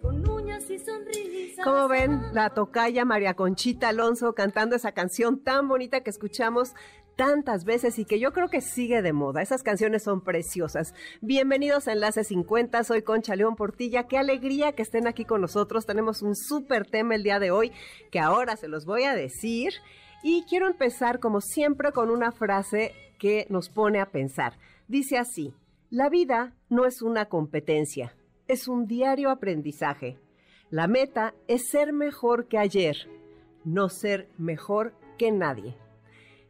con uñas y sonrisas. ¿Cómo ven la tocaya María Conchita Alonso cantando esa canción tan bonita que escuchamos tantas veces y que yo creo que sigue de moda. Esas canciones son preciosas. Bienvenidos a Enlace 50, soy Concha León Portilla. Qué alegría que estén aquí con nosotros. Tenemos un súper tema el día de hoy que ahora se los voy a decir. Y quiero empezar como siempre con una frase que nos pone a pensar. Dice así, la vida no es una competencia, es un diario aprendizaje. La meta es ser mejor que ayer, no ser mejor que nadie.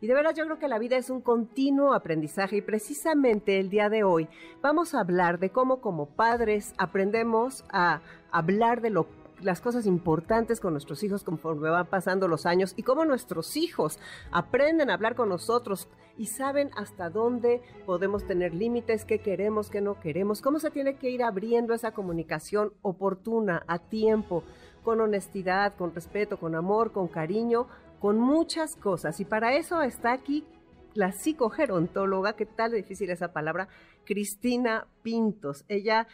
Y de verdad yo creo que la vida es un continuo aprendizaje y precisamente el día de hoy vamos a hablar de cómo como padres aprendemos a hablar de lo las cosas importantes con nuestros hijos conforme van pasando los años y cómo nuestros hijos aprenden a hablar con nosotros y saben hasta dónde podemos tener límites, qué queremos, qué no queremos, cómo se tiene que ir abriendo esa comunicación oportuna, a tiempo, con honestidad, con respeto, con amor, con cariño, con muchas cosas. Y para eso está aquí la psicogerontóloga, qué tal difícil esa palabra, Cristina Pintos. Ella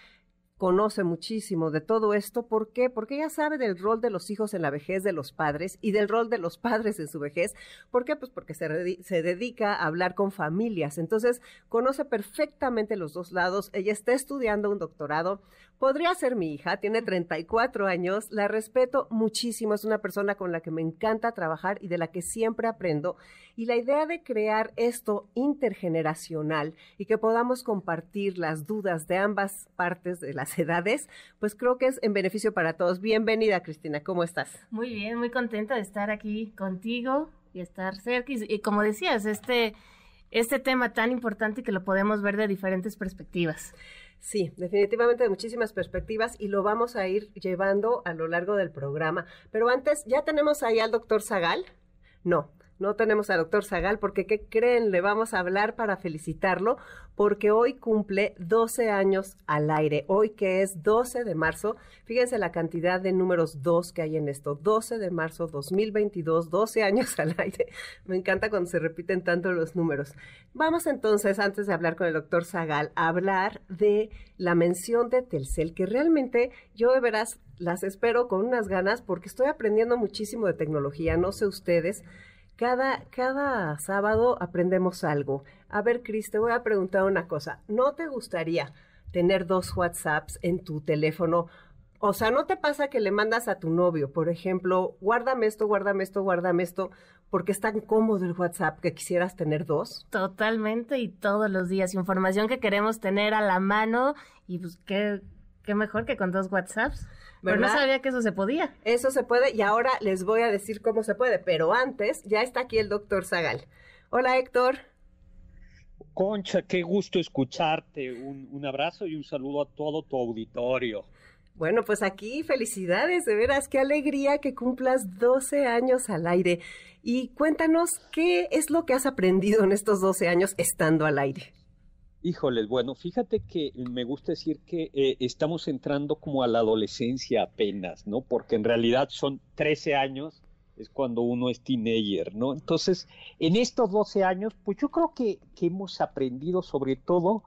conoce muchísimo de todo esto. ¿Por qué? Porque ella sabe del rol de los hijos en la vejez de los padres y del rol de los padres en su vejez. ¿Por qué? Pues porque se, se dedica a hablar con familias. Entonces, conoce perfectamente los dos lados. Ella está estudiando un doctorado. Podría ser mi hija, tiene 34 años, la respeto muchísimo, es una persona con la que me encanta trabajar y de la que siempre aprendo. Y la idea de crear esto intergeneracional y que podamos compartir las dudas de ambas partes de las edades, pues creo que es en beneficio para todos. Bienvenida, Cristina, ¿cómo estás? Muy bien, muy contenta de estar aquí contigo y estar cerca. Y, como decías, este, este tema tan importante que lo podemos ver de diferentes perspectivas. Sí, definitivamente de muchísimas perspectivas y lo vamos a ir llevando a lo largo del programa. Pero antes, ¿ya tenemos ahí al doctor Zagal? No, no tenemos al doctor Zagal porque, ¿qué creen? Le vamos a hablar para felicitarlo porque hoy cumple 12 años al aire. Hoy que es 12 de marzo, fíjense la cantidad de números 2 que hay en esto. 12 de marzo 2022, 12 años al aire. Me encanta cuando se repiten tanto los números. Vamos entonces, antes de hablar con el doctor Zagal, a hablar de la mención de Telcel, que realmente yo de veras las espero con unas ganas porque estoy aprendiendo muchísimo de tecnología, no sé ustedes, cada, cada sábado aprendemos algo. A ver, Cris, te voy a preguntar una cosa. ¿No te gustaría tener dos WhatsApps en tu teléfono? O sea, ¿no te pasa que le mandas a tu novio, por ejemplo, guárdame esto, guárdame esto, guárdame esto, porque es tan cómodo el WhatsApp que quisieras tener dos? Totalmente y todos los días. Información que queremos tener a la mano y pues qué, qué mejor que con dos WhatsApps. Pero no sabía que eso se podía. Eso se puede y ahora les voy a decir cómo se puede. Pero antes, ya está aquí el doctor Zagal. Hola, Héctor. Concha, qué gusto escucharte. Un, un, abrazo y un saludo a todo tu auditorio. Bueno, pues aquí felicidades, de veras, qué alegría que cumplas 12 años al aire. Y cuéntanos, ¿qué es lo que has aprendido en estos 12 años estando al aire? Híjoles, bueno, fíjate que me gusta decir que eh, estamos entrando como a la adolescencia apenas, ¿no? Porque en realidad son 13 años, es cuando uno es teenager, ¿no? Entonces, en estos 12 años, pues yo creo que, que hemos aprendido sobre todo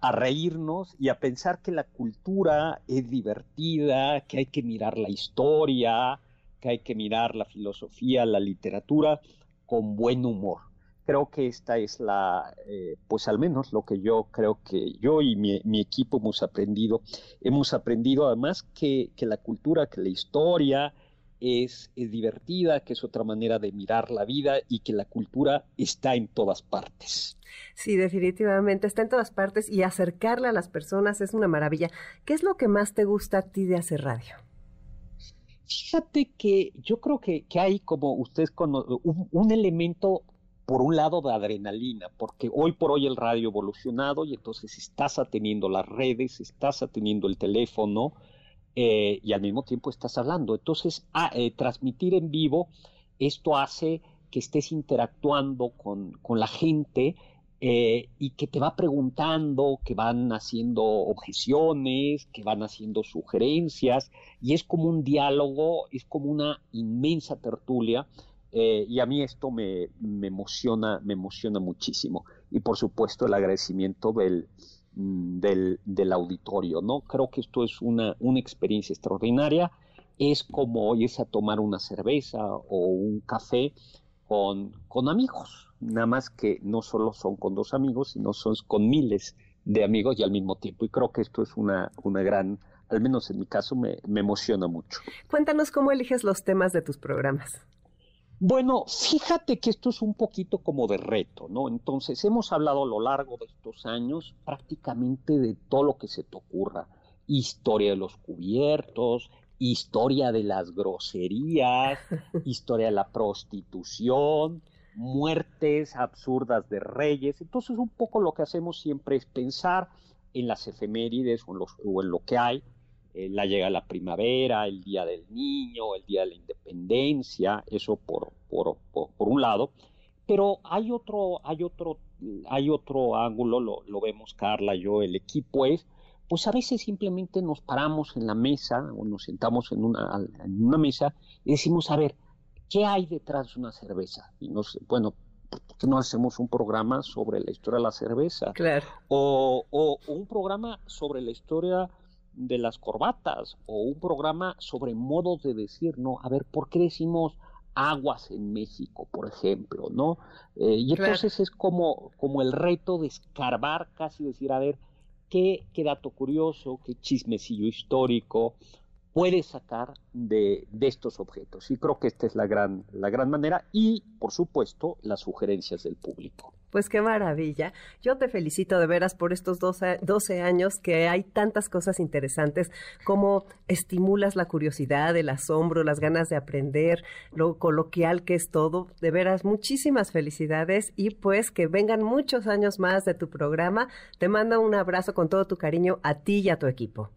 a reírnos y a pensar que la cultura es divertida, que hay que mirar la historia, que hay que mirar la filosofía, la literatura con buen humor creo que esta es la, eh, pues al menos lo que yo creo que yo y mi, equipo hemos aprendido. Hemos aprendido además que, la cultura, que la historia es, es, divertida, que es otra manera de mirar la vida y que la cultura está en todas partes. Sí, definitivamente está en todas partes y acercarla a las personas es una maravilla. ¿Qué es lo que más te gusta a ti de hacer radio? Fíjate que yo creo que, hay como ustedes con un elemento por un lado de adrenalina, porque hoy por hoy el radio evolucionado y entonces estás atendiendo las redes, estás atendiendo el teléfono eh, y al mismo tiempo estás hablando. Entonces, ah, eh, transmitir en vivo, esto hace que estés interactuando con, con la gente eh, y que te va preguntando, que van haciendo objeciones, que van haciendo sugerencias, y es como un diálogo, es como una inmensa tertulia, eh, y a mí esto me, me, emociona, me emociona muchísimo. Y por supuesto el agradecimiento del, mm, del, del auditorio, ¿no? Creo que esto es una, una experiencia extraordinaria, es como es a tomar una cerveza o un café con, con amigos, nada más que no solo son con dos amigos, sino son con miles de amigos y al mismo tiempo. Y creo que esto es una, una gran, al menos en mi caso, me, me emociona mucho. Cuéntanos cómo eliges los temas de tus programas. Bueno, fíjate que esto es un poquito como de reto, ¿no? Entonces, hemos hablado a lo largo de estos años prácticamente de todo lo que se te ocurra. Historia de los cubiertos, historia de las groserías, historia de la prostitución, muertes absurdas de reyes. Entonces un poco lo que hacemos siempre es pensar en las efemérides o en, los, o en lo que hay. Eh, la llega la primavera, el día del niño, el día de la independencia, eso por, por, por, un lado. Pero hay otro, hay otro, hay otro ángulo, lo, lo vemos Carla, yo, el equipo es, pues a veces simplemente nos paramos en la mesa o nos sentamos en una, en una mesa y decimos, a ver, ¿Qué hay detrás de una cerveza? Y no sé, bueno, ¿por qué no hacemos un programa sobre la historia de la cerveza? Claro. O, o, un programa sobre la historia de las corbatas, o un programa sobre modos de decir, ¿no? A ver, ¿por qué decimos aguas en México, por ejemplo, ¿no? Eh, y entonces es como, como el reto de escarbar, casi decir, a ver, ¿qué, qué dato curioso, qué chismecillo histórico, puede sacar de, de, estos objetos. Y creo que esta es la gran, la gran manera y, por supuesto, las sugerencias del público. Pues qué maravilla. Yo te felicito de veras por estos 12, 12, años que hay tantas cosas interesantes, como estimulas la curiosidad, el asombro, las ganas de aprender, lo coloquial que es todo. De veras, muchísimas felicidades y pues que vengan muchos años más de tu programa. Te mando un abrazo con todo tu cariño a ti y a tu equipo.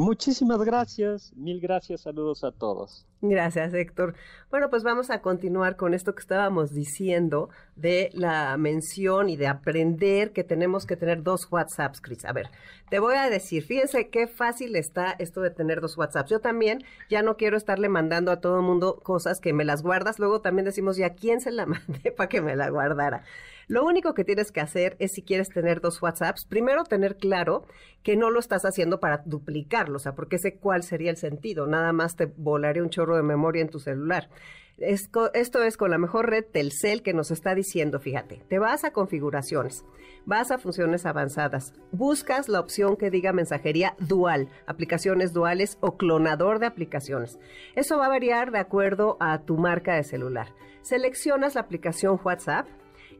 Muchísimas gracias, mil gracias, saludos a todos. Gracias, Héctor. Bueno, pues vamos a continuar con esto que estábamos diciendo de la mención y de aprender que tenemos que tener dos WhatsApps, Chris. A ver, te voy a decir, fíjense qué fácil está esto de tener dos WhatsApps. Yo también ya no quiero estarle mandando a todo el mundo cosas que me las guardas, luego también decimos, ¿y a quién se la mandé para que me la guardara? Lo único que tienes que hacer es si quieres tener dos WhatsApps, primero tener claro que no lo estás haciendo para duplicarlo, o sea, porque sé cuál sería el sentido, nada más te volaría un chorro de memoria en tu celular. Esto es con la mejor red Telcel que nos está diciendo, fíjate, te vas a configuraciones, vas a funciones avanzadas, buscas la opción que diga mensajería dual, aplicaciones duales o clonador de aplicaciones. Eso va a variar de acuerdo a tu marca de celular. Seleccionas la aplicación WhatsApp,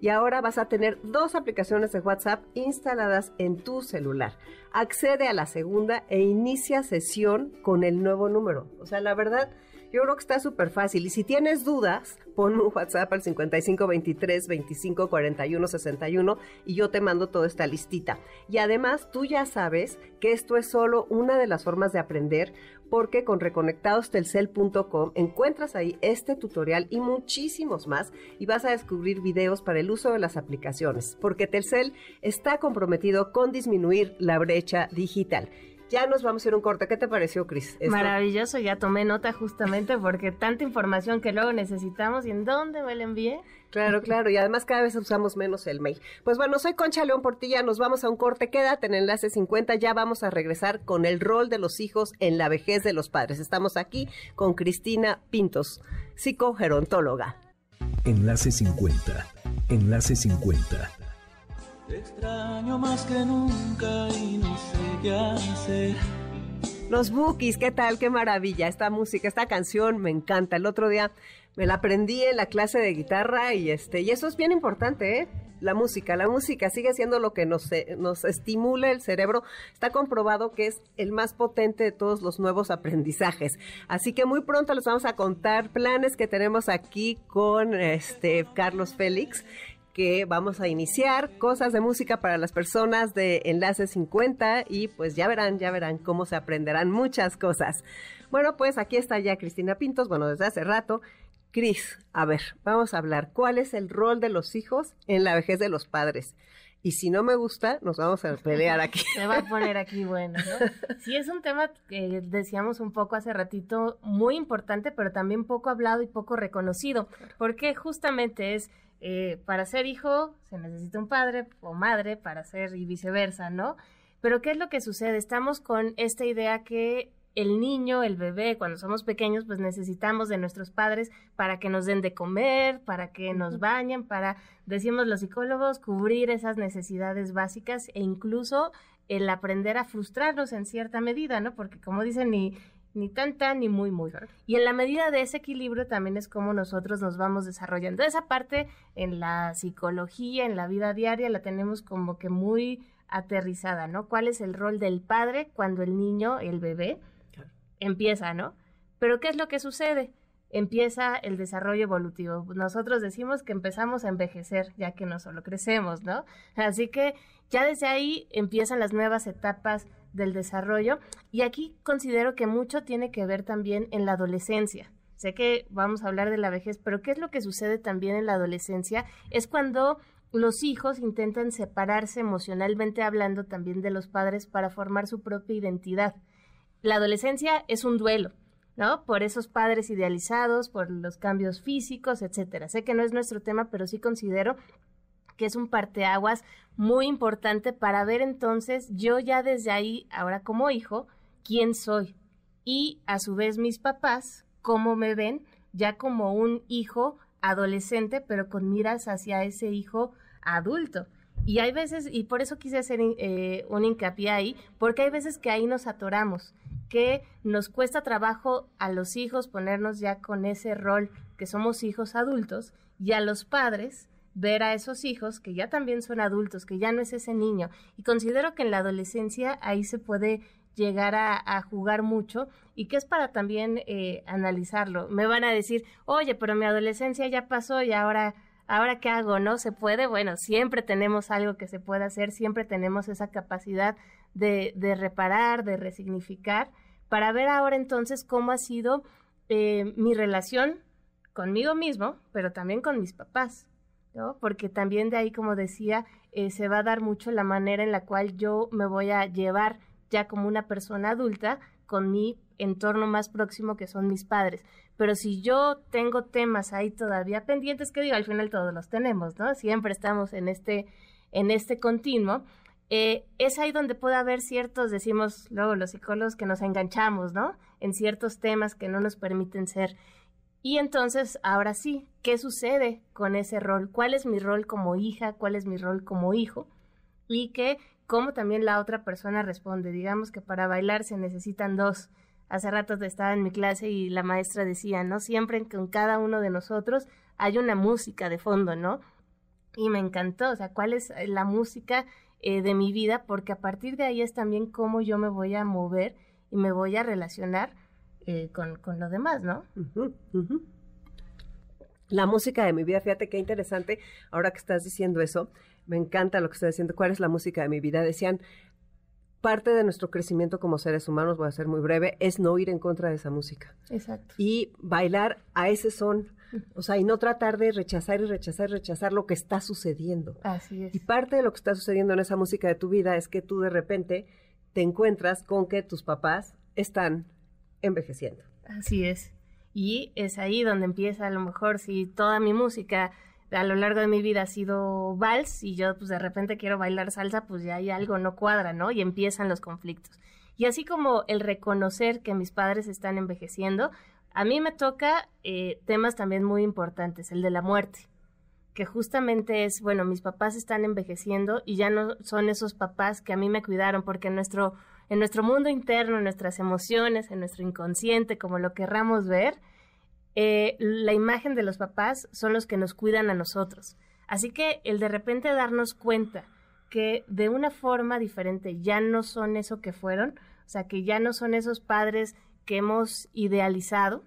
y ahora vas a tener dos aplicaciones de WhatsApp instaladas en tu celular. Accede a la segunda e inicia sesión con el nuevo número. O sea, la verdad, yo creo que está súper fácil. Y si tienes dudas, pon un WhatsApp al 5523 25 41 61 y yo te mando toda esta listita. Y además, tú ya sabes que esto es solo una de las formas de aprender porque con reconectadostelcel.com encuentras ahí este tutorial y muchísimos más y vas a descubrir videos para el uso de las aplicaciones, porque Telcel está comprometido con disminuir la brecha digital. Ya nos vamos a ir un corte. ¿Qué te pareció, Cris? Maravilloso, ya tomé nota justamente porque tanta información que luego necesitamos y en dónde me la envié. Claro, claro, y además cada vez usamos menos el mail. Pues bueno, soy Concha León Portilla, nos vamos a un corte, quédate en Enlace 50, ya vamos a regresar con el rol de los hijos en la vejez de los padres. Estamos aquí con Cristina Pintos, psicogerontóloga. Enlace 50, Enlace 50 extraño más que nunca y no sé qué hacer. Los Bookies, ¿qué tal? Qué maravilla. Esta música, esta canción me encanta. El otro día me la aprendí en la clase de guitarra y este y eso es bien importante, ¿eh? la música. La música sigue siendo lo que nos, eh, nos estimula el cerebro. Está comprobado que es el más potente de todos los nuevos aprendizajes. Así que muy pronto les vamos a contar planes que tenemos aquí con este Carlos Félix que vamos a iniciar cosas de música para las personas de Enlace 50 y pues ya verán, ya verán cómo se aprenderán muchas cosas. Bueno, pues aquí está ya Cristina Pintos, bueno, desde hace rato. Cris, a ver, vamos a hablar. ¿Cuál es el rol de los hijos en la vejez de los padres? Y si no me gusta, nos vamos a pelear aquí. Se va a poner aquí bueno, ¿no? Sí, es un tema que decíamos un poco hace ratito, muy importante, pero también poco hablado y poco reconocido, porque justamente es, eh, para ser hijo se necesita un padre o madre para ser y viceversa, ¿no? Pero ¿qué es lo que sucede? Estamos con esta idea que el niño, el bebé, cuando somos pequeños, pues necesitamos de nuestros padres para que nos den de comer, para que nos bañen, para, decimos los psicólogos, cubrir esas necesidades básicas e incluso el aprender a frustrarnos en cierta medida, ¿no? Porque como dicen, ni, ni tan tan ni muy muy. Y en la medida de ese equilibrio también es como nosotros nos vamos desarrollando. Esa parte en la psicología, en la vida diaria, la tenemos como que muy aterrizada, ¿no? ¿Cuál es el rol del padre cuando el niño, el bebé, empieza, ¿no? Pero ¿qué es lo que sucede? Empieza el desarrollo evolutivo. Nosotros decimos que empezamos a envejecer, ya que no solo crecemos, ¿no? Así que ya desde ahí empiezan las nuevas etapas del desarrollo y aquí considero que mucho tiene que ver también en la adolescencia. Sé que vamos a hablar de la vejez, pero ¿qué es lo que sucede también en la adolescencia? Es cuando los hijos intentan separarse emocionalmente hablando también de los padres para formar su propia identidad la adolescencia es un duelo, ¿no? Por esos padres idealizados, por los cambios físicos, etcétera. Sé que no es nuestro tema, pero sí considero que es un parteaguas muy importante para ver entonces yo ya desde ahí, ahora como hijo, quién soy. Y a su vez mis papás, cómo me ven ya como un hijo adolescente, pero con miras hacia ese hijo adulto. Y hay veces, y por eso quise hacer eh, un hincapié ahí, porque hay veces que ahí nos atoramos que nos cuesta trabajo a los hijos ponernos ya con ese rol que somos hijos adultos y a los padres ver a esos hijos que ya también son adultos, que ya no es ese niño. Y considero que en la adolescencia ahí se puede llegar a, jugar mucho y que es para también eh, analizarlo. Me van a decir, oye, pero mi adolescencia ya pasó y ahora, ahora qué hago, ¿no? ¿Se puede? Bueno, siempre tenemos algo que se puede hacer, siempre tenemos esa capacidad de, de reparar, de resignificar, para ver ahora entonces cómo ha sido eh, mi relación conmigo mismo, pero también con mis papás, ¿no? Porque también de ahí, como decía, eh, se va a dar mucho la manera en la cual yo me voy a llevar ya como una persona adulta con mi entorno más próximo que son mis padres. Pero si yo tengo temas ahí todavía pendientes, que digo, al final todos los tenemos, ¿no? Siempre estamos en este, en este continuo. Eh, es ahí donde puede haber ciertos, decimos luego los psicólogos, que nos enganchamos, ¿no? En ciertos temas que no nos permiten ser. Y entonces, ahora sí, ¿qué sucede con ese rol? ¿Cuál es mi rol como hija? ¿Cuál es mi rol como hijo? Y que, cómo también la otra persona responde. Digamos que para bailar se necesitan dos. Hace rato estaba en mi clase y la maestra decía, ¿no? Siempre con cada uno de nosotros hay una música de fondo, ¿no? Y me encantó, o sea, ¿cuál es la música eh, de mi vida, porque a partir de ahí es también cómo yo me voy a mover y me voy a relacionar eh, con, con lo demás, ¿no? La música de mi vida, fíjate qué interesante, ahora que estás diciendo eso, me encanta lo que estás diciendo, ¿cuál es la música de mi vida? Decían, parte de nuestro crecimiento como seres humanos, voy a ser muy breve, es no ir en contra de esa música. Exacto. Y bailar a ese son, o sea, y no tratar de rechazar y rechazar y rechazar lo que está sucediendo. Así es. Y parte de lo que está sucediendo en esa música de tu vida es que tú de repente te encuentras con que tus papás están envejeciendo. Así es. Y es ahí donde empieza a lo mejor si toda mi música a lo largo de mi vida ha sido vals y yo pues de repente quiero bailar salsa, pues ya hay algo no cuadra, ¿no? Y empiezan los conflictos. Y así como el reconocer que mis padres están envejeciendo, a mí me toca eh, temas también muy importantes, el de la muerte, que justamente es, bueno, mis papás están envejeciendo y ya no son esos papás que a mí me cuidaron, porque nuestro, en nuestro mundo interno, en nuestras emociones, en nuestro inconsciente, como lo querramos ver, eh, la imagen de los papás son los que nos cuidan a nosotros. Así que el de repente darnos cuenta que de una forma diferente ya no son eso que fueron, o sea, que ya no son esos padres que hemos idealizado,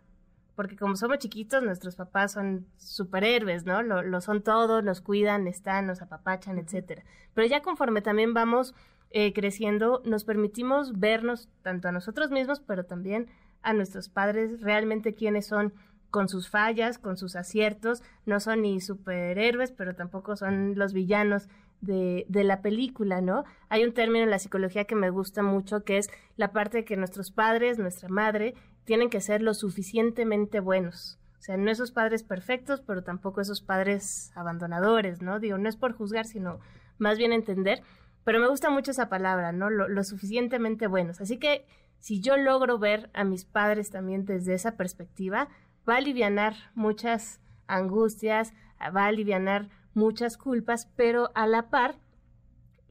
porque como somos chiquitos, nuestros papás son superhéroes, ¿no? Lo, son todos, nos cuidan, están, nos apapachan, etcétera. Pero ya conforme también vamos eh, creciendo, nos permitimos vernos tanto a nosotros mismos, pero también a nuestros padres realmente quiénes son con sus fallas, con sus aciertos, no son ni superhéroes, pero tampoco son los villanos de, de, la película, ¿no? Hay un término en la psicología que me gusta mucho, que es la parte de que nuestros padres, nuestra madre, tienen que ser lo suficientemente buenos. O sea, no esos padres perfectos, pero tampoco esos padres abandonadores, ¿no? Digo, no es por juzgar, sino más bien entender. Pero me gusta mucho esa palabra, ¿no? Lo, suficientemente buenos. Así que si yo logro ver a mis padres también desde esa perspectiva, va a aliviar muchas angustias, va a aliviar muchas culpas, pero a la par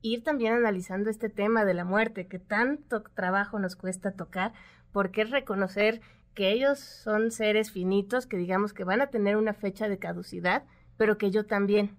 ir también analizando este tema de la muerte que tanto trabajo nos cuesta tocar, porque es reconocer que ellos son seres finitos, que digamos que van a tener una fecha de caducidad, pero que yo también.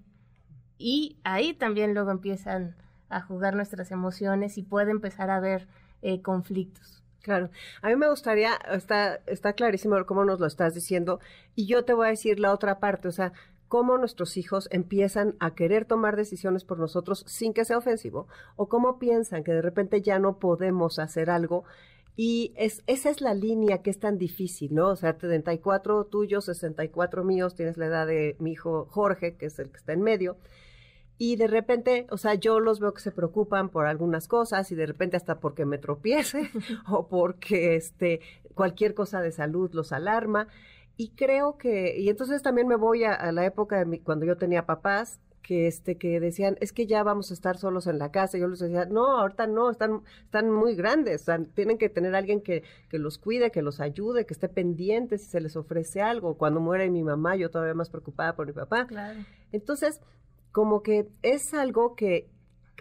Y ahí también luego empiezan a jugar nuestras emociones y puede empezar a haber eh, conflictos. Claro, a mí me gustaría, está, está clarísimo cómo nos lo estás diciendo, y yo te voy a decir la otra parte, o sea, cómo nuestros hijos empiezan a querer tomar decisiones por nosotros sin que sea ofensivo, o cómo piensan que de repente ya no podemos hacer algo y es, esa es la línea que es tan difícil, ¿no? O sea, 34 tuyos, 64 míos, tienes la edad de mi hijo Jorge, que es el que está en medio. Y de repente, o sea, yo los veo que se preocupan por algunas cosas y de repente hasta porque me tropiece o porque este, cualquier cosa de salud los alarma. Y creo que, y entonces también me voy a, a la época de mi, cuando yo tenía papás que este que decían es que ya vamos a estar solos en la casa yo les decía no ahorita no están están muy grandes tienen que tener alguien que, que los cuide que los ayude que esté pendiente si se les ofrece algo cuando muere mi mamá yo todavía más preocupada por mi papá claro. entonces como que es algo que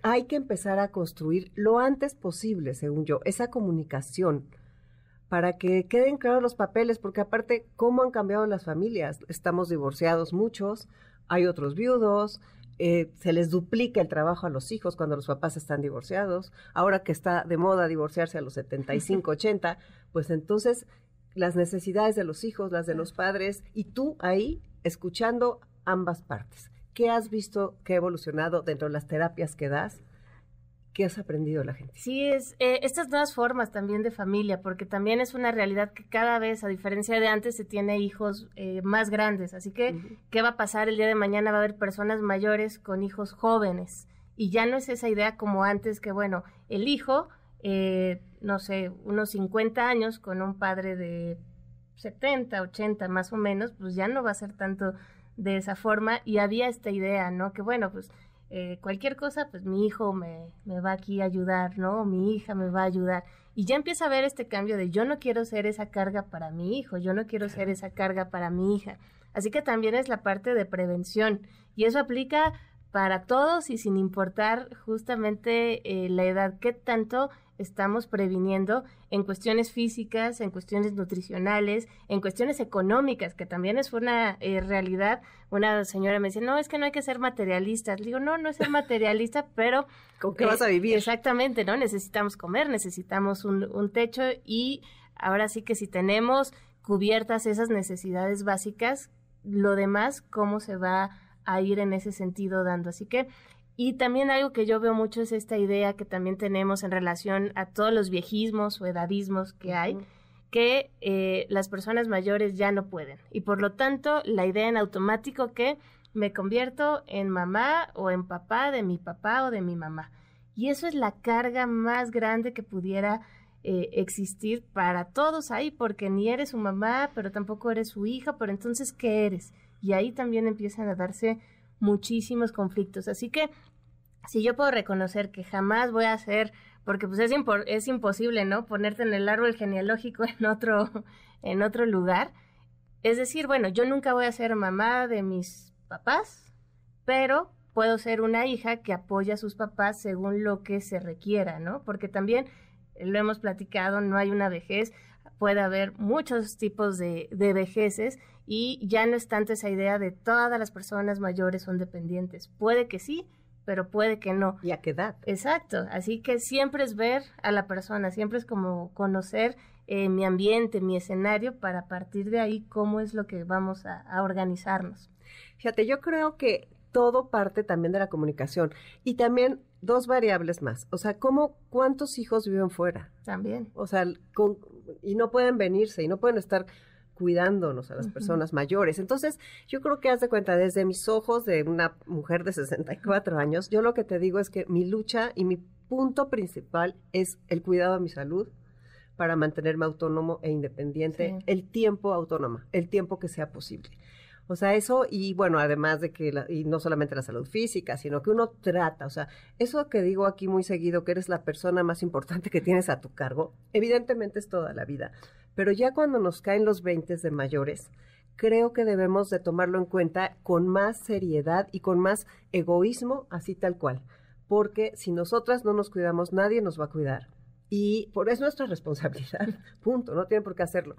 hay que empezar a construir lo antes posible según yo esa comunicación para que queden claros los papeles, porque aparte, ¿cómo han cambiado las familias? Estamos divorciados muchos, hay otros viudos, eh, se les duplica el trabajo a los hijos cuando los papás están divorciados, ahora que está de moda divorciarse a los 75, 80, pues entonces las necesidades de los hijos, las de los padres, y tú ahí escuchando ambas partes. ¿Qué has visto que ha evolucionado dentro de las terapias que das? ¿Qué has aprendido la gente? Sí, es eh, estas nuevas formas también de familia, porque también es una realidad que cada vez, a diferencia de antes, se tiene hijos eh, más grandes. Así que, ¿qué va a pasar el día de mañana? Va a haber personas mayores con hijos jóvenes. Y ya no es esa idea como antes que, bueno, el hijo, eh, no sé, unos 50 años con un padre de 70, 80 más o menos, pues ya no va a ser tanto de esa forma. Y había esta idea, ¿no? Que bueno, pues eh, cualquier cosa, pues mi hijo me, me, va aquí a ayudar, ¿no? Mi hija me va a ayudar. Y ya empieza a ver este cambio de yo no quiero ser esa carga para mi hijo, yo no quiero ser esa carga para mi hija. Así que también es la parte de prevención. Y eso aplica para todos y sin importar justamente eh, la edad, qué tanto estamos previniendo en cuestiones físicas, en cuestiones nutricionales, en cuestiones económicas, que también es una eh, realidad. Una señora me dice, no, es que no hay que ser materialistas. digo, no, no es ser materialista, pero... ¿Con qué vas a vivir? Exactamente, ¿no? Necesitamos comer, necesitamos un, un techo y ahora sí que si tenemos cubiertas esas necesidades básicas, lo demás, ¿cómo se va a ir en ese sentido dando? Así que y también algo que yo veo mucho es esta idea que también tenemos en relación a todos los viejismos o edadismos que hay, que eh, las personas mayores ya no pueden. Y por lo tanto, la idea en automático que me convierto en mamá o en papá de mi papá o de mi mamá. Y eso es la carga más grande que pudiera eh, existir para todos ahí, porque ni eres su mamá, pero tampoco eres su hija, pero entonces, ¿qué eres? Y ahí también empiezan a darse muchísimos conflictos. Así que si yo puedo reconocer que jamás voy a ser, porque pues es, imposible, ¿no? Ponerte en el árbol genealógico en otro, en otro lugar. Es decir, bueno, yo nunca voy a ser mamá de mis papás, pero puedo ser una hija que apoya a sus papás según lo que se requiera, ¿no? Porque también lo hemos platicado, no hay una vejez, puede haber muchos tipos de, de vejeces y ya no es tanto esa idea de todas las personas mayores son dependientes. Puede que sí, pero puede que no. ¿Y a qué edad? Exacto, así que siempre es ver a la persona, siempre es como conocer eh, mi ambiente, mi escenario, para partir de ahí cómo es lo que vamos a, a organizarnos. Fíjate, yo creo que todo parte también de la comunicación y también dos variables más. O sea, ¿cómo, ¿cuántos hijos viven fuera? También. O sea, con, y no pueden venirse y no pueden estar cuidándonos a las personas mayores. Entonces, yo creo que haz de cuenta, desde mis ojos de una mujer de 64 años, yo lo que te digo es que mi lucha y mi punto principal es el cuidado de mi salud para mantenerme autónomo e independiente, el tiempo autónoma, el tiempo que sea posible. O sea, eso, y bueno, además de que, y no solamente la salud física, sino que uno trata, o sea, eso que digo aquí muy seguido, que eres la persona más importante que tienes a tu cargo, evidentemente es toda la vida, pero ya cuando nos caen los 20 de mayores, creo que debemos de tomarlo en cuenta con más seriedad y con más egoísmo, así tal cual, porque si nosotras no nos cuidamos, nadie nos va a cuidar y por eso es nuestra responsabilidad, punto, no tienen por qué hacerlo.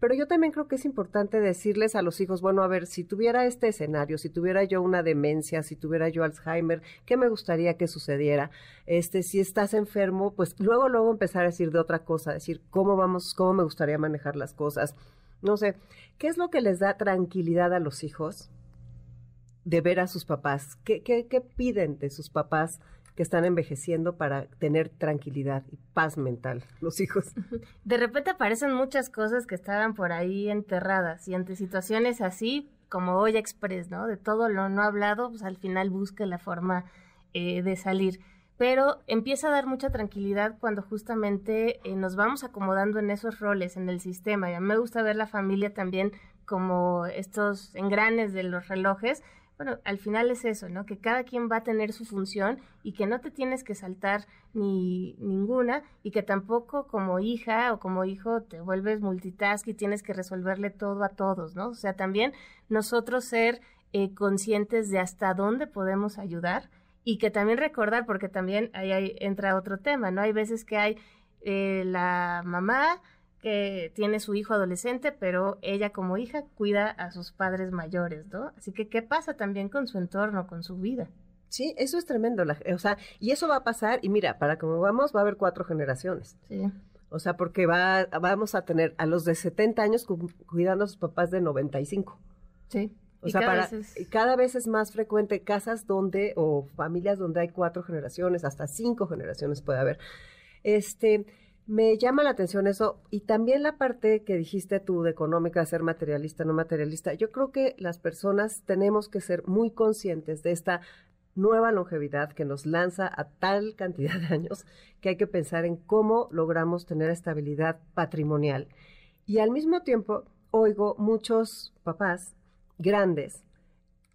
Pero yo también creo que es importante decirles a los hijos, bueno, a ver, si tuviera este escenario, si tuviera yo una demencia, si tuviera yo Alzheimer, ¿qué me gustaría que sucediera? Este, si estás enfermo, pues luego, luego empezar a decir de otra cosa, decir cómo vamos, cómo me gustaría manejar las cosas. No sé, ¿qué es lo que les da tranquilidad a los hijos de ver a sus papás? ¿Qué, qué, qué piden de sus papás? Que están envejeciendo para tener tranquilidad y paz mental, los hijos. De repente aparecen muchas cosas que estaban por ahí enterradas y ante situaciones así, como hoy express, ¿no? De todo lo no hablado, pues al final busca la forma eh, de salir. Pero empieza a dar mucha tranquilidad cuando justamente eh, nos vamos acomodando en esos roles, en el sistema. Y a mí me gusta ver la familia también como estos engranes de los relojes bueno, al final es eso, ¿no? Que cada quien va a tener su función y que no te tienes que saltar ni ninguna y que tampoco como hija o como hijo te vuelves multitask y tienes que resolverle todo a todos, ¿no? O sea, también nosotros ser eh, conscientes de hasta dónde podemos ayudar y que también recordar, porque también ahí, entra otro tema, ¿no? Hay veces que hay eh, la mamá que tiene su hijo adolescente, pero ella como hija cuida a sus padres mayores, ¿no? Así que, ¿qué pasa también con su entorno, con su vida? Sí, eso es tremendo. o sea, y eso va a pasar, y mira, para como vamos, va a haber cuatro generaciones. Sí. O sea, porque va, vamos a tener a los de 70 años cuidando a sus papás de 95. Sí. O sea, cada, vez es... cada vez es más frecuente casas donde, o familias donde hay cuatro generaciones, hasta cinco generaciones puede haber. Este, me llama la atención eso y también la parte que dijiste tú de económica, ser materialista, no materialista. Yo creo que las personas tenemos que ser muy conscientes de esta nueva longevidad que nos lanza a tal cantidad de años que hay que pensar en cómo logramos tener estabilidad patrimonial. Y al mismo tiempo oigo muchos papás grandes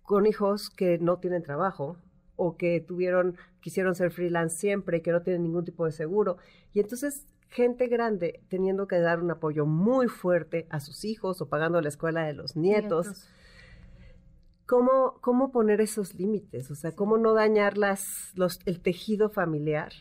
con hijos que no tienen trabajo o que tuvieron, quisieron ser freelance siempre y que no tienen ningún tipo de seguro. Y entonces gente grande teniendo que dar un apoyo muy fuerte a sus hijos o pagando la escuela de los nietos. ¿Cómo, ¿Cómo poner esos límites? O sea, ¿cómo no dañar las, los, el tejido familiar?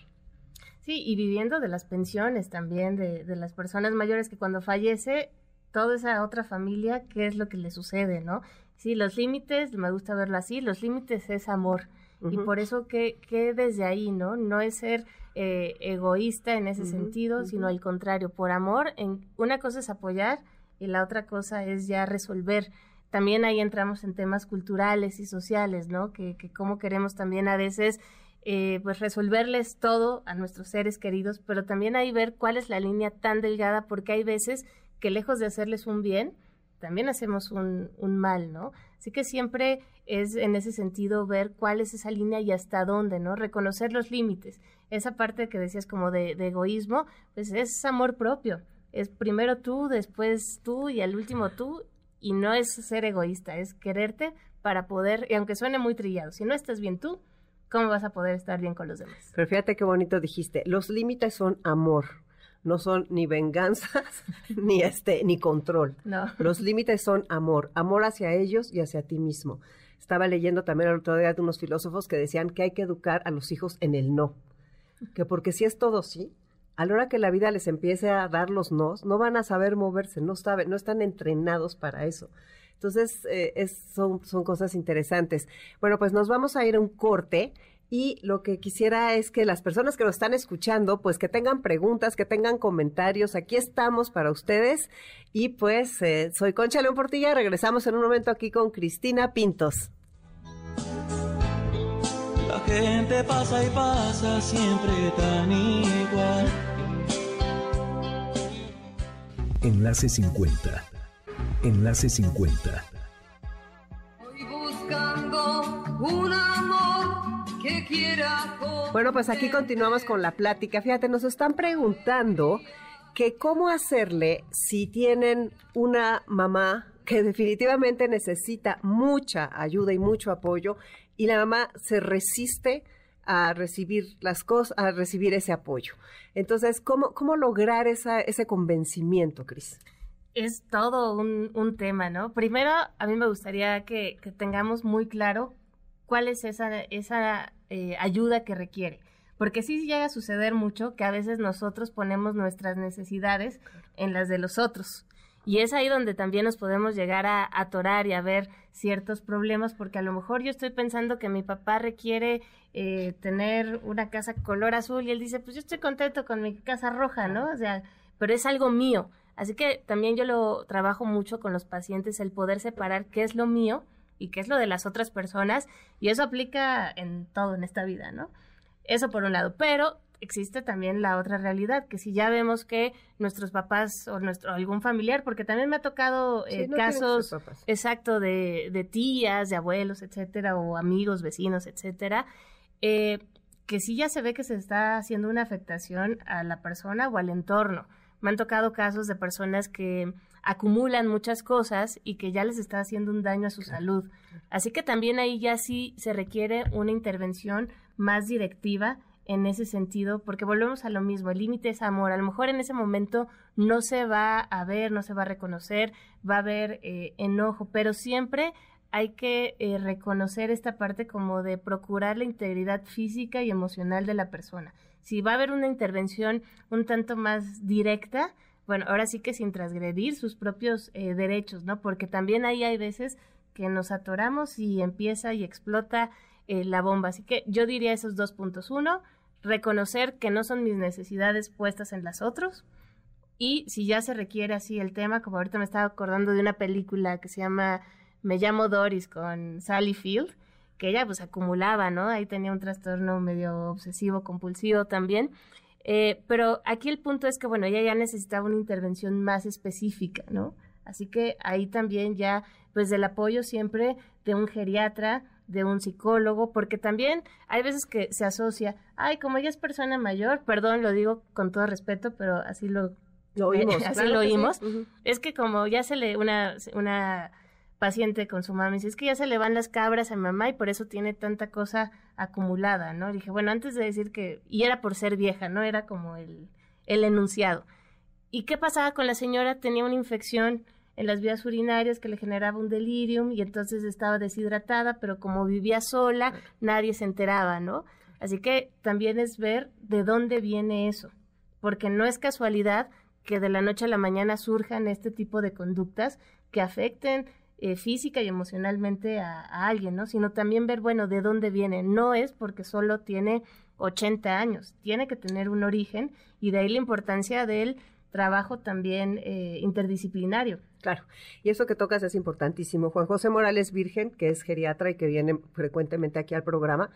Sí, y viviendo de las pensiones también, de, de las personas mayores que cuando fallece, toda esa otra familia, ¿qué es lo que le sucede, no? Sí, los límites, me gusta verlo así, los límites es amor. Y por eso que, que desde ahí, ¿no? No es ser eh, egoísta en ese sentido, sino al contrario, por amor, en, una cosa es apoyar y la otra cosa es ya resolver. También ahí entramos en temas culturales y sociales, ¿no? Que, que cómo queremos también a veces eh, pues resolverles todo a nuestros seres queridos, pero también ahí ver cuál es la línea tan delgada, porque hay veces que lejos de hacerles un bien, también hacemos un, un mal, ¿no? Así que siempre es en ese sentido ver cuál es esa línea y hasta dónde, ¿no? Reconocer los límites. Esa parte que decías como de, egoísmo, pues es amor propio. Es primero tú, después tú y al último tú. Y no es ser egoísta, es quererte para poder, y aunque suene muy trillado, si no estás bien tú, ¿cómo vas a poder estar bien con los demás? Pero fíjate qué bonito dijiste, los límites son amor no son ni venganzas ni este ni control. No. Los límites son amor, amor hacia ellos y hacia ti mismo. Estaba leyendo también el otro día de unos filósofos que decían que hay que educar a los hijos en el no. Que porque si es todo sí, a la hora que la vida les empiece a dar los nos, no van a saber moverse, no, saben, no están entrenados para eso. Entonces, eh, es, son, son cosas interesantes. Bueno, pues nos vamos a ir a un corte y lo que quisiera es que las personas que nos están escuchando, pues que tengan preguntas, que tengan comentarios. Aquí estamos para ustedes. Y pues eh, soy Concha León Portilla. Regresamos en un momento aquí con Cristina Pintos. La gente pasa y pasa siempre tan igual. Enlace 50 Enlace 50. Bueno, pues aquí continuamos con la plática. Fíjate, nos están preguntando que cómo hacerle si tienen una mamá que definitivamente necesita mucha ayuda y mucho apoyo y la mamá se resiste a recibir las cosas, a recibir ese apoyo. Entonces, ¿cómo, cómo lograr ese convencimiento, Cris? es todo un, tema, ¿no? Primero, a mí me gustaría que, tengamos muy claro cuál es esa, esa eh, ayuda que requiere. Porque sí llega a suceder mucho que a veces nosotros ponemos nuestras necesidades en las de los otros. Y es ahí donde también nos podemos llegar a atorar y a ver ciertos problemas, porque a lo mejor yo estoy pensando que mi papá requiere eh, tener una casa color azul y él dice, pues yo estoy contento con mi casa roja, ¿no? O sea, pero es algo mío. Así que también yo lo trabajo mucho con los pacientes, el poder separar qué es lo mío y qué es lo de las otras personas, y eso aplica en todo en esta vida, ¿no? Eso por un lado, pero existe también la otra realidad, que si ya vemos que nuestros papás o nuestro algún familiar, porque también me ha tocado eh, casos exacto de, de, tías, de abuelos, etcétera, o amigos, vecinos, etcétera, eh, que sí ya se ve que se está haciendo una afectación a la persona o al entorno. Me han tocado casos de personas que acumulan muchas cosas y que ya les está haciendo un daño a su salud. Así que también ahí ya sí se requiere una intervención más directiva en ese sentido, porque volvemos a lo mismo, el límite es amor. A lo mejor en ese momento no se va a ver, no se va a reconocer, va a haber eh, enojo, pero siempre hay que eh, reconocer esta parte como de procurar la integridad física y emocional de la persona si va a haber una intervención un tanto más directa, bueno, ahora sí que sin transgredir sus propios eh, derechos, ¿no? Porque también ahí hay veces que nos atoramos y empieza y explota eh, la bomba. Así que yo diría esos dos puntos. Uno, reconocer que no son mis necesidades puestas en las otros. Y si ya se requiere así el tema, como ahorita me estaba acordando de una película que se llama Me llamo Doris con Sally Field, que ella pues acumulaba, ¿no? Ahí tenía un trastorno medio obsesivo, compulsivo también. Eh, pero aquí el punto es que, bueno, ella ya necesitaba una intervención más específica, ¿no? Así que ahí también ya, pues del apoyo siempre de un geriatra, de un psicólogo, porque también hay veces que se asocia, ay, como ella es persona mayor, perdón, lo digo con todo respeto, pero así lo, lo oímos. así lo oímos. Es que como ya se le una, una paciente con su mamá, y dice, es que ya se le van las cabras a mi mamá y por eso tiene tanta cosa acumulada, ¿no? dije, bueno, antes de decir que, y era por ser vieja, ¿no? Era como el, el enunciado. ¿Y qué pasaba con la señora? Tenía una infección en las vías urinarias que le generaba un delirium y entonces estaba deshidratada, pero como vivía sola, nadie se enteraba, ¿no? Así que también es ver de dónde viene eso, porque no es casualidad que de la noche a la mañana surjan este tipo de conductas que afecten eh, física y emocionalmente a, alguien, ¿no? Sino también ver, bueno, de dónde viene. No es porque solo tiene 80 años, tiene que tener un origen y de ahí la importancia del trabajo también eh, interdisciplinario. Claro, y eso que tocas es importantísimo. Juan José Morales Virgen, que es geriatra y que viene frecuentemente aquí al programa,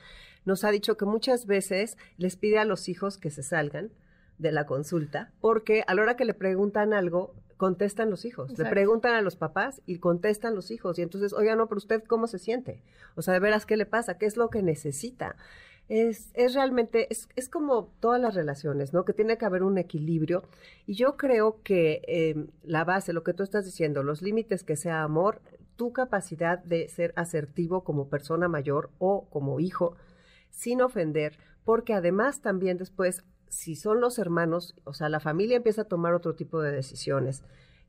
nos ha dicho que muchas veces les pide a los hijos que se salgan de la consulta, porque a la hora que le preguntan algo, contestan los hijos. Le preguntan a los papás y contestan los hijos. Y entonces, oiga, no, pero usted cómo se siente? O sea, de veras, ¿qué le pasa? ¿Qué es lo que necesita? Es, es realmente, es, es como todas las relaciones, ¿no? Que tiene que haber un equilibrio. Y yo creo que em, la base, lo que tú estás diciendo, los límites que sea amor, tu capacidad de ser asertivo como persona mayor o como hijo, sin ofender, porque además también después si son los hermanos, o sea, la familia empieza a tomar otro tipo de decisiones.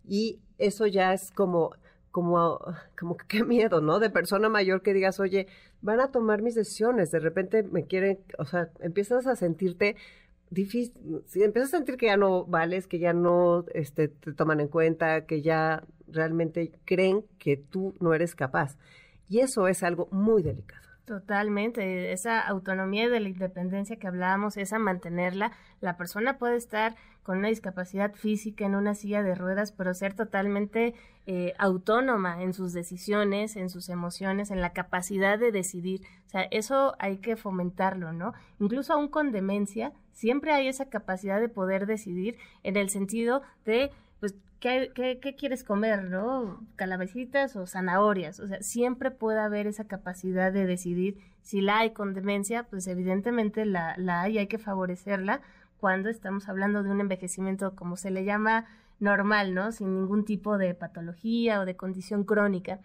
Y eso ya es como, como, como qué miedo, ¿no? De persona mayor que digas, oye, van a tomar mis decisiones, de repente me quieren, o sea, empiezas a sentirte difícil, si empiezas a sentir que ya no vales, que ya no este, te toman en cuenta, que ya realmente creen que tú no eres capaz. Y eso es algo muy delicado. Totalmente, esa autonomía de la independencia que hablábamos, esa mantenerla, la persona puede estar con una discapacidad física en una silla de ruedas, pero ser totalmente eh, autónoma en sus decisiones, en sus emociones, en la capacidad de decidir. O sea, eso hay que fomentarlo, ¿no? Incluso aún con demencia, siempre hay esa capacidad de poder decidir en el sentido de ¿qué, qué, quieres comer, no? Calabecitas o zanahorias. O sea, siempre puede haber esa capacidad de decidir. Si la hay con demencia, pues evidentemente la, la hay, hay que favorecerla cuando estamos hablando de un envejecimiento, como se le llama, normal, ¿no? Sin ningún tipo de patología o de condición crónica.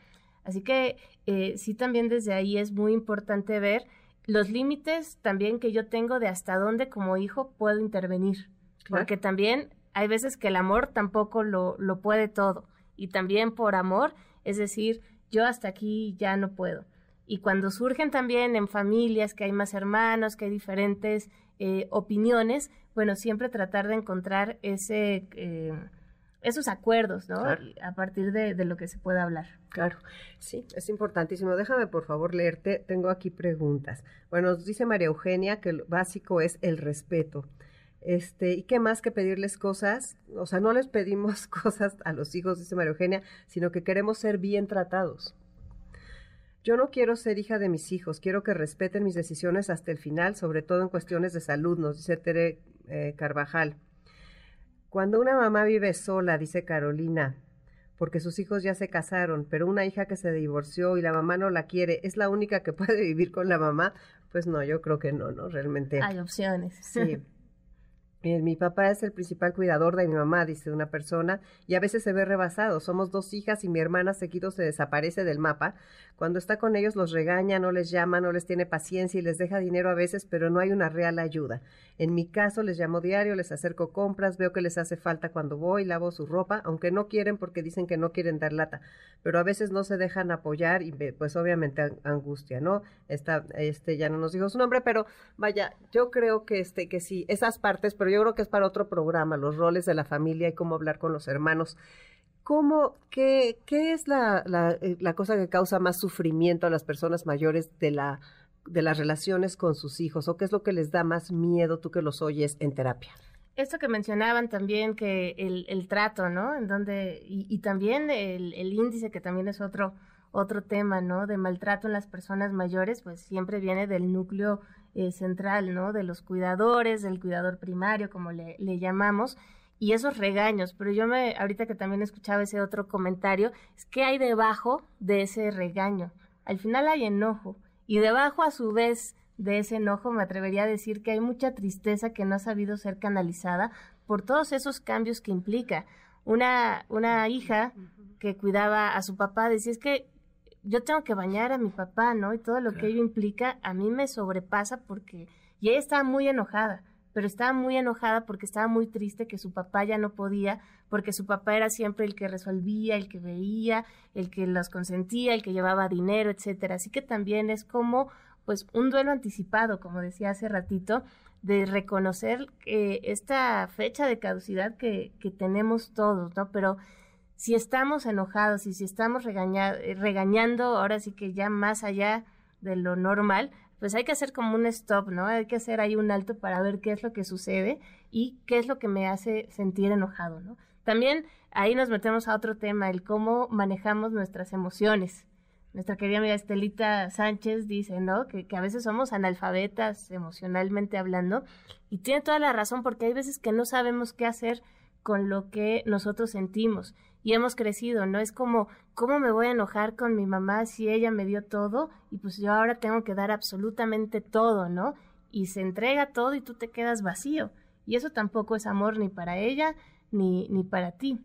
Así que eh, sí también desde ahí es muy importante ver los límites también que yo tengo de hasta dónde como hijo puedo intervenir. Porque también hay veces que el amor tampoco lo, lo puede todo. Y también por amor, es decir, yo hasta aquí ya no puedo. Y cuando surgen también en familias que hay más hermanos, que hay diferentes eh, opiniones, bueno, siempre tratar de encontrar ese, eh, esos acuerdos, ¿no? A partir de, de, lo que se pueda hablar. Claro, sí, es importantísimo. Déjame por favor leerte, tengo aquí preguntas. Bueno, nos dice María Eugenia que lo básico es el respeto. Este, ¿y qué más que pedirles cosas? O sea, no les pedimos cosas a los hijos, dice María Eugenia, sino que queremos ser bien tratados. Yo no quiero ser hija de mis hijos, quiero que respeten mis decisiones hasta el final, sobre todo en cuestiones de salud, nos dice Tere eh, Carvajal. Cuando una mamá vive sola, dice Carolina, porque sus hijos ya se casaron, pero una hija que se divorció y la mamá no la quiere, ¿es la única que puede vivir con la mamá? Pues no, yo creo que no, ¿no? Realmente. Hay opciones. Sí. Mi papá es el principal cuidador de mi mamá, dice una persona, y a veces se ve rebasado. Somos dos hijas y mi hermana seguido se desaparece del mapa. Cuando está con ellos los regaña, no les llama, no les tiene paciencia y les deja dinero a veces, pero no hay una real ayuda. En mi caso les llamo diario, les acerco compras, veo que les hace falta cuando voy, lavo su ropa, aunque no quieren porque dicen que no quieren dar lata, pero a veces no se dejan apoyar y pues obviamente angustia, ¿no? Esta, este ya no nos dijo su nombre, pero vaya, yo creo que este, que sí, esas partes, pero yo creo que es para otro programa, los roles de la familia y cómo hablar con los hermanos. ¿Cómo, qué, qué es la, la, eh, la cosa que causa más sufrimiento a las personas mayores de la de las relaciones con sus hijos o qué es lo que les da más miedo tú que los oyes en terapia? Esto que mencionaban también, que el, el trato, ¿no? En donde, y, y también el, el, índice, que también es otro, otro tema, ¿no? De maltrato en las personas mayores, pues siempre viene del núcleo eh, central, ¿no? De los cuidadores, del cuidador primario, como le, le llamamos, y esos regaños. Pero yo me, ahorita que también escuchaba ese otro comentario, es que hay debajo de ese regaño. Al final hay enojo y debajo, a su vez, de ese enojo, me atrevería a decir que hay mucha tristeza que no ha sabido ser canalizada por todos esos cambios que implica. Una, una hija que cuidaba a su papá decía, es que yo tengo que bañar a mi papá, ¿no? Y todo lo que ello implica a mí me sobrepasa porque... Y ella estaba muy enojada pero estaba muy enojada porque estaba muy triste que su papá ya no podía, porque su papá era siempre el que resolvía, el que veía, el que los consentía, el que llevaba dinero, etcétera. Así que también es como pues un duelo anticipado, como decía hace ratito, de reconocer eh, esta fecha de caducidad que, que tenemos todos, ¿no? Pero si estamos enojados y si estamos regañando, ahora sí que ya más allá de lo normal, pues hay que hacer como un stop, ¿no? Hay que hacer ahí un alto para ver qué es lo que sucede y qué es lo que me hace sentir enojado, ¿no? También ahí nos metemos a otro tema, el cómo manejamos nuestras emociones. Nuestra querida amiga Estelita Sánchez dice, ¿no? Que, a veces somos analfabetas emocionalmente hablando y tiene toda la razón porque hay veces que no sabemos qué hacer con lo que nosotros sentimos y hemos crecido, ¿no? Es como, ¿cómo me voy a enojar con mi mamá si ella me dio todo y pues yo ahora tengo que dar absolutamente todo, ¿no? Y se entrega todo y tú te quedas vacío. Y eso tampoco es amor ni para ella ni, ni para ti.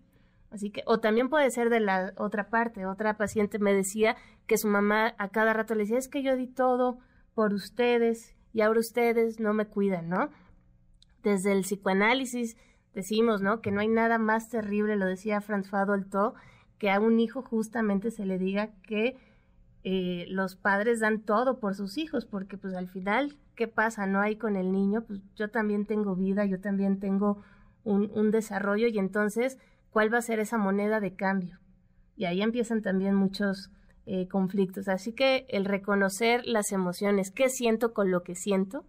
Así que, o también puede ser de la otra parte. Otra paciente me decía que su mamá a cada rato le decía, es que yo di todo por ustedes y ahora ustedes no me cuidan, ¿no? Desde el psicoanálisis decimos, ¿no? Que no hay nada más terrible, lo decía François Dolto, que a un hijo justamente se le diga que eh, los padres dan todo por sus hijos, porque pues al final, ¿qué pasa? No hay con el niño, pues yo también tengo vida, yo también tengo un, desarrollo y entonces, ¿cuál va a ser esa moneda de cambio? Y ahí empiezan también muchos eh, conflictos. Así que el reconocer las emociones, qué siento con lo que siento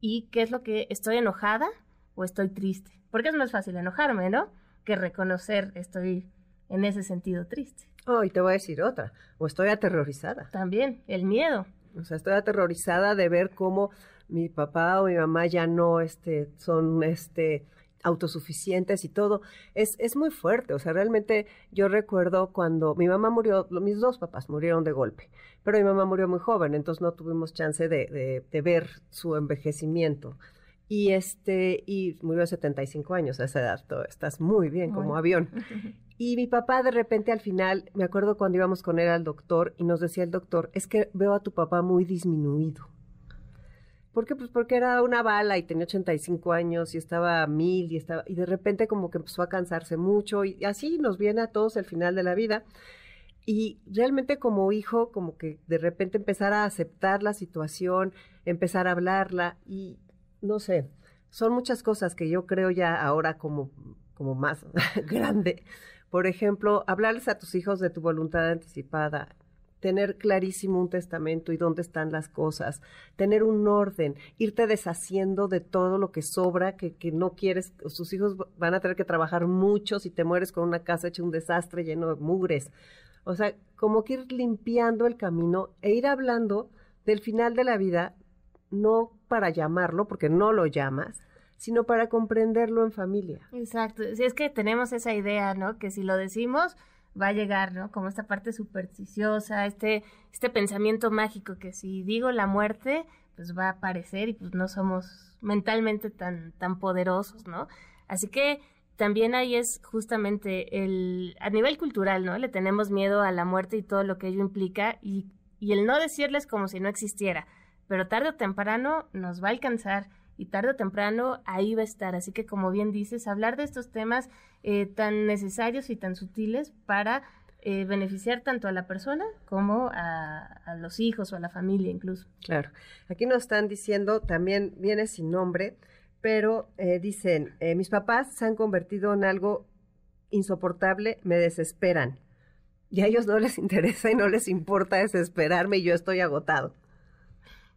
y qué es lo que estoy enojada o estoy triste. Porque es más fácil enojarme, ¿no? Que reconocer estoy en ese sentido triste. Oh, y te voy a decir otra, o estoy aterrorizada. También, el miedo. O sea, estoy aterrorizada de ver cómo mi papá o mi mamá ya no este, son este, autosuficientes y todo, es, es muy fuerte. O sea, realmente yo recuerdo cuando mi mamá murió, mis dos papás murieron de golpe, pero mi mamá murió muy joven, entonces no tuvimos chance de, de, ver su envejecimiento. Y este, y murió a 75 años a esa edad, estás muy bien como avión. Y mi papá de repente al final, me acuerdo cuando íbamos con él al doctor y nos decía el doctor, es que veo a tu papá muy disminuido. ¿Por qué? Pues porque era una bala y tenía 85 años y estaba a mil y estaba y de repente como que empezó a cansarse mucho y así nos viene a todos el final de la vida. Y realmente como hijo, como que de repente empezar a aceptar la situación, empezar a hablarla y no sé, son muchas cosas que yo creo ya ahora como, como más grande. Por ejemplo, hablarles a tus hijos de tu voluntad anticipada, tener clarísimo un testamento y dónde están las cosas, tener un orden, irte deshaciendo de todo lo que sobra, que, que no quieres, sus hijos van a tener que trabajar mucho si te mueres con una casa hecha un desastre lleno de mugres. O sea, como que ir limpiando el camino e ir hablando del final de la vida, no para llamarlo, porque no lo llamas, sino para comprenderlo en familia. Exacto, si es que tenemos esa idea, ¿no? Que si lo decimos, va a llegar, ¿no? Como esta parte supersticiosa, este, este pensamiento mágico que si digo la muerte, pues va a aparecer y pues no somos mentalmente tan, tan poderosos, ¿no? Así que también ahí es justamente el, a nivel cultural, ¿no? Le tenemos miedo a la muerte y todo lo que ello implica y, y el no decirles como si no existiera, pero tarde o temprano nos va a alcanzar y tarde o temprano ahí va a estar. Así que como bien dices, hablar de estos temas eh, tan necesarios y tan sutiles para eh, beneficiar tanto a la persona como a, los hijos o a la familia incluso. Claro, aquí nos están diciendo, también viene sin nombre, pero eh, dicen, mis papás se han convertido en algo insoportable, me desesperan. Y a ellos no les interesa y no les importa desesperarme y yo estoy agotado.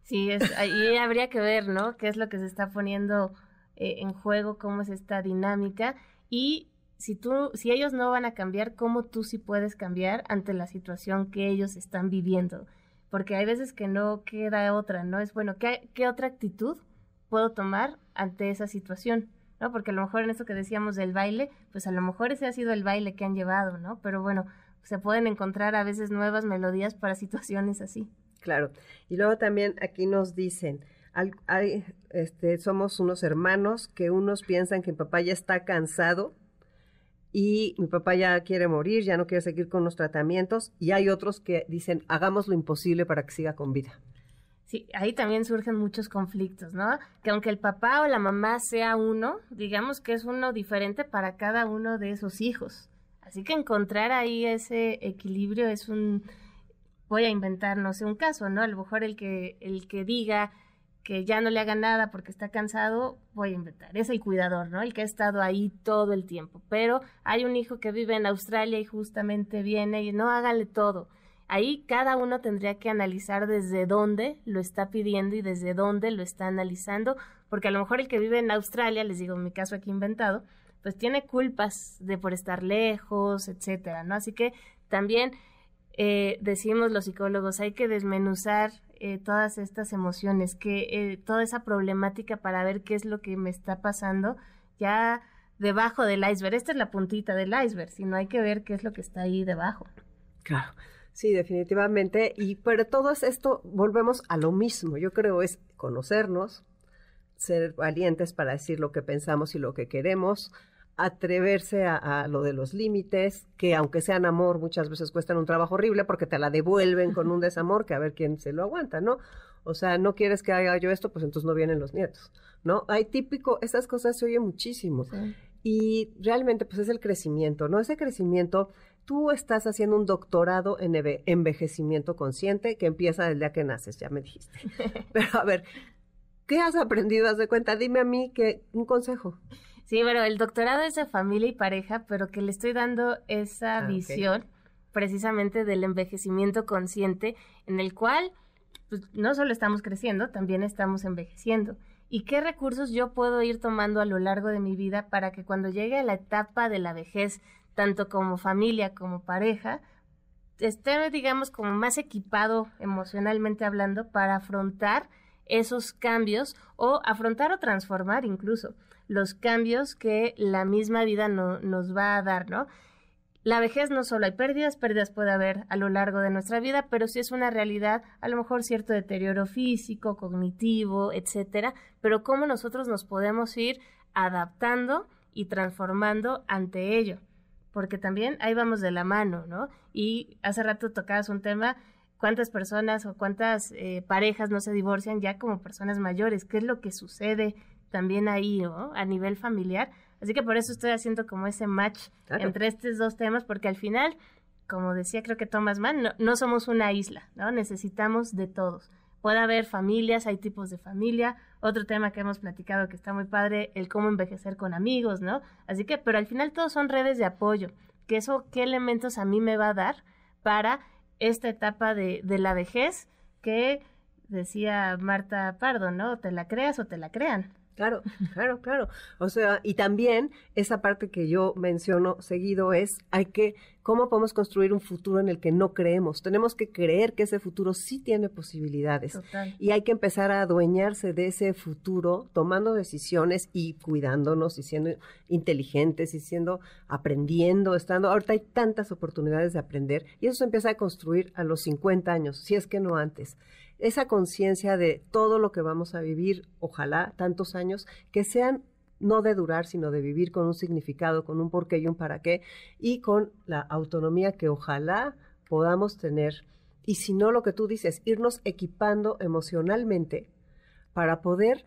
Sí, es, ahí habría que ver, ¿no? Qué es lo que se está poniendo eh, en juego, cómo es esta dinámica y si tú, si ellos no van a cambiar, cómo tú sí puedes cambiar ante la situación que ellos están viviendo. Porque hay veces que no queda otra, ¿no? Es bueno, ¿qué, qué otra actitud puedo tomar ante esa situación? ¿no? Porque a lo mejor en eso que decíamos del baile, pues a lo mejor ese ha sido el baile que han llevado, ¿no? Pero bueno, se pueden encontrar a veces nuevas melodías para situaciones así. Claro. Y luego también aquí nos dicen, hay, este, somos unos hermanos que unos piensan que mi papá ya está cansado y mi papá ya quiere morir, ya no quiere seguir con los tratamientos y hay otros que dicen, hagamos lo imposible para que siga con vida. Sí, ahí también surgen muchos conflictos, ¿no? Que aunque el papá o la mamá sea uno, digamos que es uno diferente para cada uno de esos hijos. Así que encontrar ahí ese equilibrio es un, voy a inventar, no sé, un caso, ¿no? A lo mejor el que, el que diga que ya no le haga nada porque está cansado, voy a inventar. Es el cuidador, ¿no? El que ha estado ahí todo el tiempo. Pero hay un hijo que vive en Australia y justamente viene y no hágale todo. Ahí cada uno tendría que analizar desde dónde lo está pidiendo y desde dónde lo está analizando, porque a lo mejor el que vive en Australia, les digo mi caso aquí inventado, pues tiene culpas de por estar lejos, etcétera, ¿no? Así que también eh, decimos los psicólogos, hay que desmenuzar eh, todas estas emociones, que eh, toda esa problemática para ver qué es lo que me está pasando ya debajo del iceberg. Esta es la puntita del iceberg, sino hay que ver qué es lo que está ahí debajo. Claro. Sí, definitivamente. Y pero todo esto, volvemos a lo mismo. Yo creo es conocernos, ser valientes para decir lo que pensamos y lo que queremos, atreverse a, lo de los límites, que aunque sean amor, muchas veces cuestan un trabajo horrible porque te la devuelven con un desamor que a ver quién se lo aguanta, ¿no? O sea, no quieres que haga yo esto, pues entonces no vienen los nietos, ¿no? Hay típico, esas cosas se oyen muchísimo. Y realmente, pues es el crecimiento, ¿no? Ese crecimiento tú estás haciendo un doctorado en envejecimiento consciente que empieza desde día que naces, ya me dijiste. Pero a ver, ¿qué has aprendido? Haz de cuenta, dime a mí que un consejo. Sí, bueno, el doctorado es de familia y pareja, pero que le estoy dando esa ah, visión precisamente del envejecimiento consciente en el cual pues, no solo estamos creciendo, también estamos envejeciendo. ¿Y qué recursos yo puedo ir tomando a lo largo de mi vida para que cuando llegue a la etapa de la vejez tanto como familia como pareja, esté, digamos, como más equipado emocionalmente hablando para afrontar esos cambios o afrontar o transformar incluso los cambios que la misma vida no, nos va a dar, ¿no? La vejez no solo hay pérdidas, pérdidas puede haber a lo largo de nuestra vida, pero sí es una realidad, a lo mejor cierto deterioro físico, cognitivo, etcétera, pero cómo nosotros nos podemos ir adaptando y transformando ante ello porque también ahí vamos de la mano, ¿no? Y hace rato tocabas un tema, cuántas personas o cuántas eh, parejas no se divorcian ya como personas mayores, qué es lo que sucede también ahí, ¿no? A nivel familiar. Así que por eso estoy haciendo como ese match entre estos dos temas, porque al final, como decía creo que Thomas Mann, no, no somos una isla, ¿no? Necesitamos de todos. Puede haber familias, hay tipos de familia. Otro tema que hemos platicado que está muy padre, el cómo envejecer con amigos, ¿no? Así que, pero al final todos son redes de apoyo. Que eso, ¿qué elementos a mí me va a dar para esta etapa de, de la vejez que decía Marta Pardo, ¿no? Te la creas o te la crean. Claro, claro, claro. O sea, y también esa parte que yo menciono seguido es, hay que, ¿cómo podemos construir un futuro en el que no creemos? Tenemos que creer que ese futuro sí tiene posibilidades. Total. Y hay que empezar a adueñarse de ese futuro, tomando decisiones y cuidándonos y siendo inteligentes y siendo, aprendiendo, estando. Ahorita hay tantas oportunidades de aprender y eso se empieza a construir a los 50 años, si es que no antes esa conciencia de todo lo que vamos a vivir, ojalá tantos años, que sean no de durar, sino de vivir con un significado, con un porqué y un para qué, y con la autonomía que ojalá podamos tener. Y si no, lo que tú dices, irnos equipando emocionalmente para poder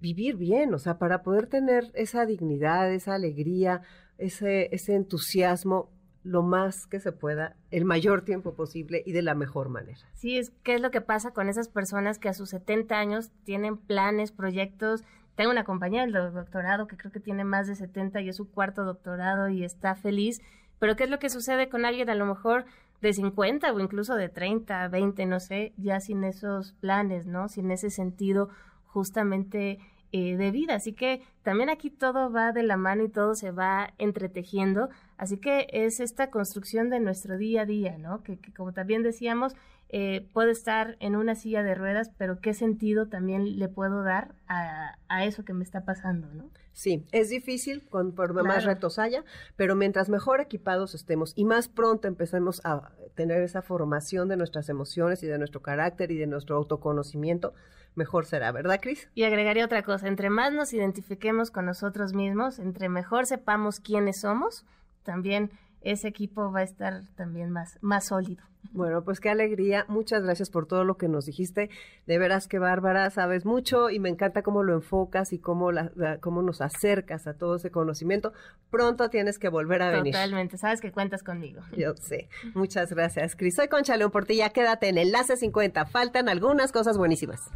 vivir bien, o sea, para poder tener esa dignidad, esa alegría, ese, ese entusiasmo lo más que se pueda, el mayor tiempo posible y de la mejor manera. Sí, es qué es lo que pasa con esas personas que a sus 70 años tienen planes, proyectos. Tengo una compañera del doctorado que creo que tiene más de 70 y es su cuarto doctorado y está feliz. Pero ¿qué es lo que sucede con alguien a lo mejor de 50 o incluso de 30, 20, no sé, ya sin esos planes, ¿no? Sin ese sentido justamente eh, de vida. Así que también aquí todo va de la mano y todo se va entretejiendo. Así que es esta construcción de nuestro día a día, ¿no? Que, como también decíamos, eh, puede estar en una silla de ruedas, pero qué sentido también le puedo dar a, eso que me está pasando, ¿no? Sí, es difícil conforme más retos haya, pero mientras mejor equipados estemos y más pronto empecemos a tener esa formación de nuestras emociones y de nuestro carácter y de nuestro autoconocimiento, mejor será, ¿verdad, Cris? Y agregaría otra cosa, entre más nos identifiquemos con nosotros mismos, entre mejor sepamos quiénes somos, también ese equipo va a estar también más, más sólido. Bueno, pues qué alegría. Muchas gracias por todo lo que nos dijiste. De veras que Bárbara, sabes mucho y me encanta cómo lo enfocas y cómo, la, cómo nos acercas a todo ese conocimiento. Pronto tienes que volver a venir. Totalmente, sabes que cuentas conmigo. Yo sé. Muchas gracias, Cris. Soy Concha León Portilla. Quédate en Enlace 50. Faltan algunas cosas buenísimas.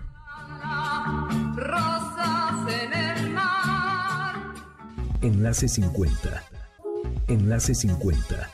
Enlace 50 Enlace 50.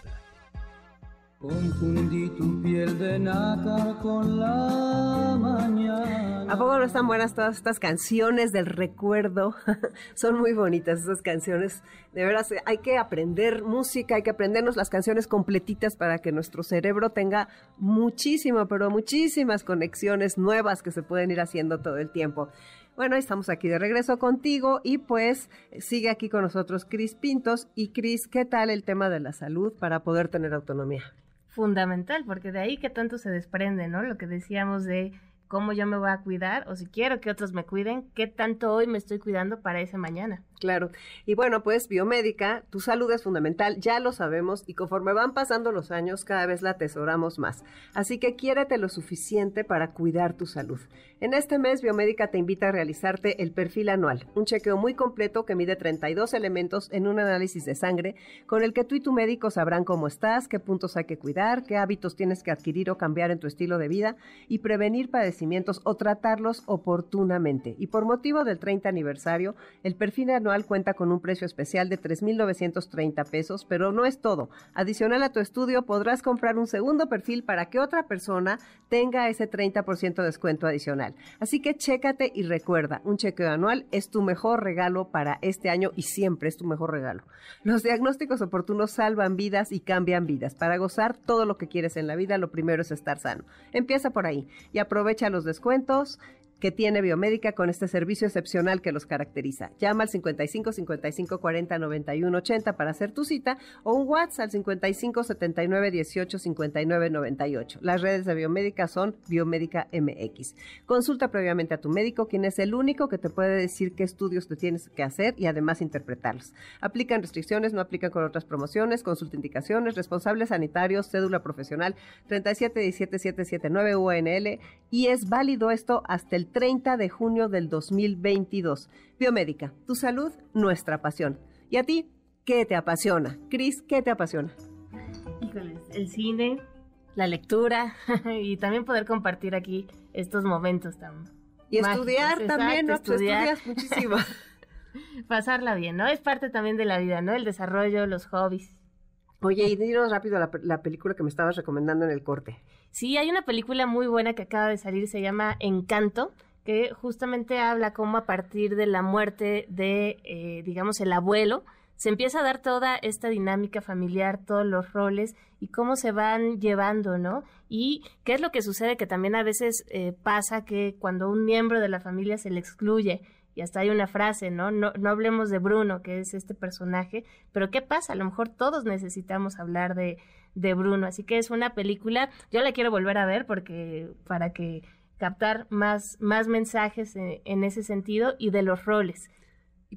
Confundí tu piel de nácar con la mañana. ¿A poco no están buenas todas estas canciones del recuerdo? Son muy bonitas esas canciones. De veras, hay que aprender música, hay que aprendernos las canciones completitas para que nuestro cerebro tenga muchísimo, pero muchísimas conexiones nuevas que se pueden ir haciendo todo el tiempo. Bueno, estamos aquí de regreso contigo y pues sigue aquí con nosotros Cris Pintos. Y Cris, ¿qué tal el tema de la salud para poder tener autonomía? Fundamental, porque de ahí que tanto se desprende, ¿no? Lo que decíamos de cómo yo me voy a cuidar o si quiero que otros me cuiden, qué tanto hoy me estoy cuidando para ese mañana. Claro. Y bueno, pues biomédica, tu salud es fundamental, ya lo sabemos, y conforme van pasando los años, cada vez la atesoramos más. Así que quiérete lo suficiente para cuidar tu salud. En este mes, Biomédica te invita a realizarte el perfil anual, un chequeo muy completo que mide 32 elementos en un análisis de sangre, con el que tú y tu médico sabrán cómo estás, qué puntos hay que cuidar, qué hábitos tienes que adquirir o cambiar en tu estilo de vida y prevenir padecimientos o tratarlos oportunamente. Y por motivo del 30 aniversario, el perfil anual cuenta con un precio especial de 3.930 pesos, pero no es todo. Adicional a tu estudio, podrás comprar un segundo perfil para que otra persona tenga ese 30% de descuento adicional. Así que chécate y recuerda, un chequeo anual es tu mejor regalo para este año y siempre es tu mejor regalo. Los diagnósticos oportunos salvan vidas y cambian vidas. Para gozar todo lo que quieres en la vida, lo primero es estar sano. Empieza por ahí y aprovecha los descuentos que tiene Biomédica con este servicio excepcional que los caracteriza. Llama al 55 55 40 91 80 para hacer tu cita o un WhatsApp al 55 79 18 59 98. Las redes de Biomédica son Biomédica MX. Consulta previamente a tu médico, quien es el único que te puede decir qué estudios te tienes que hacer y además interpretarlos. Aplican restricciones, no aplican con otras promociones, consulta indicaciones, responsables sanitarios, cédula profesional 3717779 UNL y es válido esto hasta el 30 de junio del 2022. Biomédica, tu salud, nuestra pasión. ¿Y a ti? ¿Qué te apasiona? Cris, ¿qué te apasiona? Híjoles, el cine, la lectura y también poder compartir aquí estos momentos tan Y estudiar también, ¿no? Pues estudias muchísimo. Pasarla bien, ¿no? Es parte también de la vida, ¿no? El desarrollo, los hobbies. Oye, y dinos rápido la, la, película que me estabas recomendando en el corte. Sí, hay una película muy buena que acaba de salir, se llama Encanto, que justamente habla cómo a partir de la muerte de, eh, digamos, el abuelo, se empieza a dar toda esta dinámica familiar, todos los roles y cómo se van llevando, ¿no? Y qué es lo que sucede que también a veces eh, pasa que cuando un miembro de la familia se le excluye, y hasta hay una frase, ¿no? ¿no? No hablemos de Bruno, que es este personaje, pero ¿qué pasa? A lo mejor todos necesitamos hablar de, de Bruno, así que es una película, yo la quiero volver a ver porque para que captar más, más mensajes en, ese sentido y de los roles.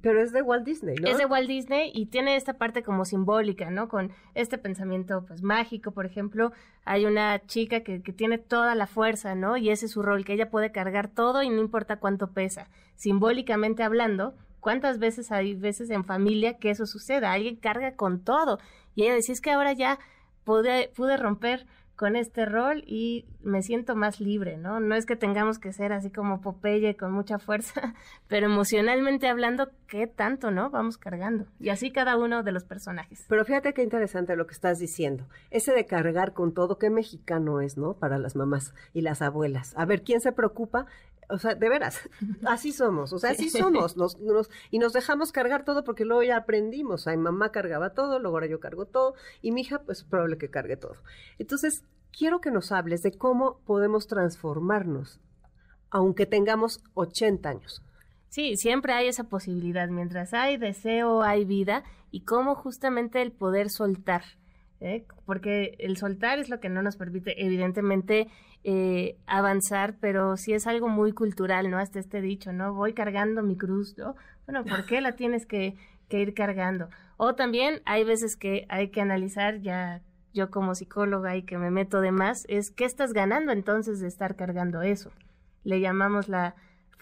Pero es de Walt Disney, ¿no? Es de Walt Disney y tiene esta parte como simbólica, ¿no? Con este pensamiento, pues, mágico, por ejemplo, hay una chica que, que tiene toda la fuerza, ¿no? Y ese es su rol, que ella puede cargar todo y no importa cuánto pesa. Simbólicamente hablando, ¿cuántas veces hay veces en familia que eso suceda? Alguien carga con todo. Y ella decía, es que ahora ya pude, romper con este rol y me siento más libre, ¿no? No es que tengamos que ser así como Popeye con mucha fuerza, pero emocionalmente hablando, ¿qué tanto, no? Vamos cargando. Y así cada uno de los personajes. Pero fíjate qué interesante lo que estás diciendo. Ese de cargar con todo, qué mexicano es, ¿no? Para las mamás y las abuelas. A ver, ¿quién se preocupa? O sea, de veras, así somos, o sea, así somos, nos, nos, y nos dejamos cargar todo porque luego ya aprendimos, Ay, mamá cargaba todo, luego ahora yo cargo todo, y mi hija, pues es probable que cargue todo. Entonces, quiero que nos hables de cómo podemos transformarnos, aunque tengamos 80 años. Sí, siempre hay esa posibilidad, mientras hay deseo, hay vida, y cómo justamente el poder soltar. ¿Eh? porque el soltar es lo que no nos permite, evidentemente, eh, avanzar, pero sí es algo muy cultural, ¿no? Hasta este dicho, ¿no? Voy cargando mi cruz, ¿no? Bueno, ¿por qué la tienes que, que ir cargando? O también hay veces que hay que analizar ya yo como psicóloga y que me meto de más, es qué estás ganando entonces de estar cargando eso. Le llamamos la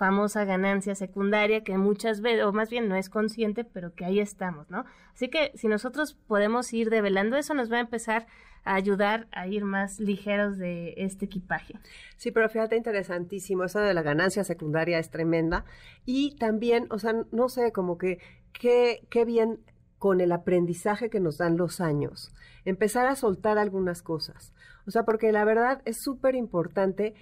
famosa ganancia secundaria que muchas veces, o más bien no es consciente, pero que ahí estamos, ¿no? Así que si nosotros podemos ir develando eso, nos va a empezar a ayudar a ir más ligeros de este equipaje. Sí, pero fíjate, interesantísimo, eso de la ganancia secundaria es tremenda. Y también, o sea, no sé, como que qué, qué bien con el aprendizaje que nos dan los años, empezar a soltar algunas cosas. O sea, porque la verdad es súper importante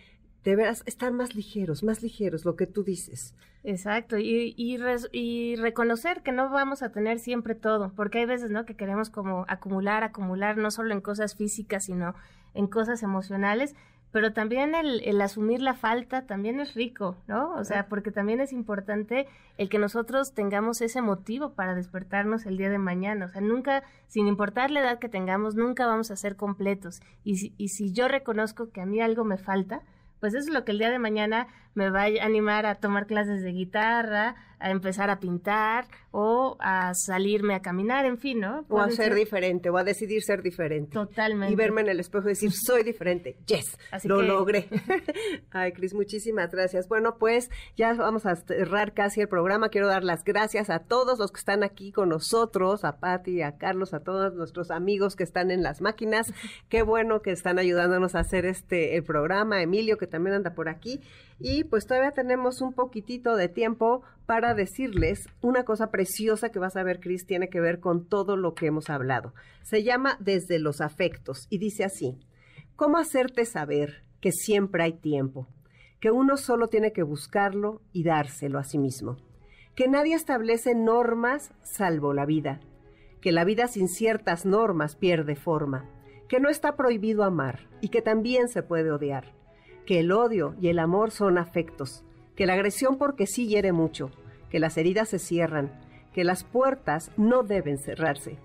deberás estar más ligeros, más ligeros, lo que tú dices. Exacto, y, y, y, reconocer que no vamos a tener siempre todo, porque hay veces, ¿no? Que queremos como acumular, acumular, no solo en cosas físicas, sino en cosas emocionales, pero también el, el asumir la falta también es rico, ¿no? O sea, porque también es importante el que nosotros tengamos ese motivo para despertarnos el día de mañana, o sea, nunca, sin importar la edad que tengamos, nunca vamos a ser completos, y si, y si yo reconozco que a mí algo me falta, pues eso es lo que el día de mañana me va a animar a tomar clases de guitarra, a empezar a pintar o a salirme a caminar, en fin, ¿no? o a ser, diferente, o a decidir ser diferente. Totalmente. Y verme en el espejo y decir, soy diferente. Yes, lo logré. Ay, Cris, muchísimas gracias. Bueno, pues ya vamos a cerrar casi el programa. Quiero dar las gracias a todos los que están aquí con nosotros, a Patti, a Carlos, a todos nuestros amigos que están en las máquinas. Qué bueno que están ayudándonos a hacer este el programa. Emilio, que también anda por aquí. Y pues todavía tenemos un poquitito de tiempo para decirles una cosa preciosa que vas a ver, Cris, tiene que ver con todo lo que hemos hablado. Se llama Desde los afectos y dice así, ¿cómo hacerte saber que siempre hay tiempo? Que uno solo tiene que buscarlo y dárselo a sí mismo. Que nadie establece normas salvo la vida. Que la vida sin ciertas normas pierde forma. Que no está prohibido amar y que también se puede odiar que el odio y el amor son afectos, que la agresión porque sí hiere mucho, que las heridas se cierran, que las puertas no deben cerrarse,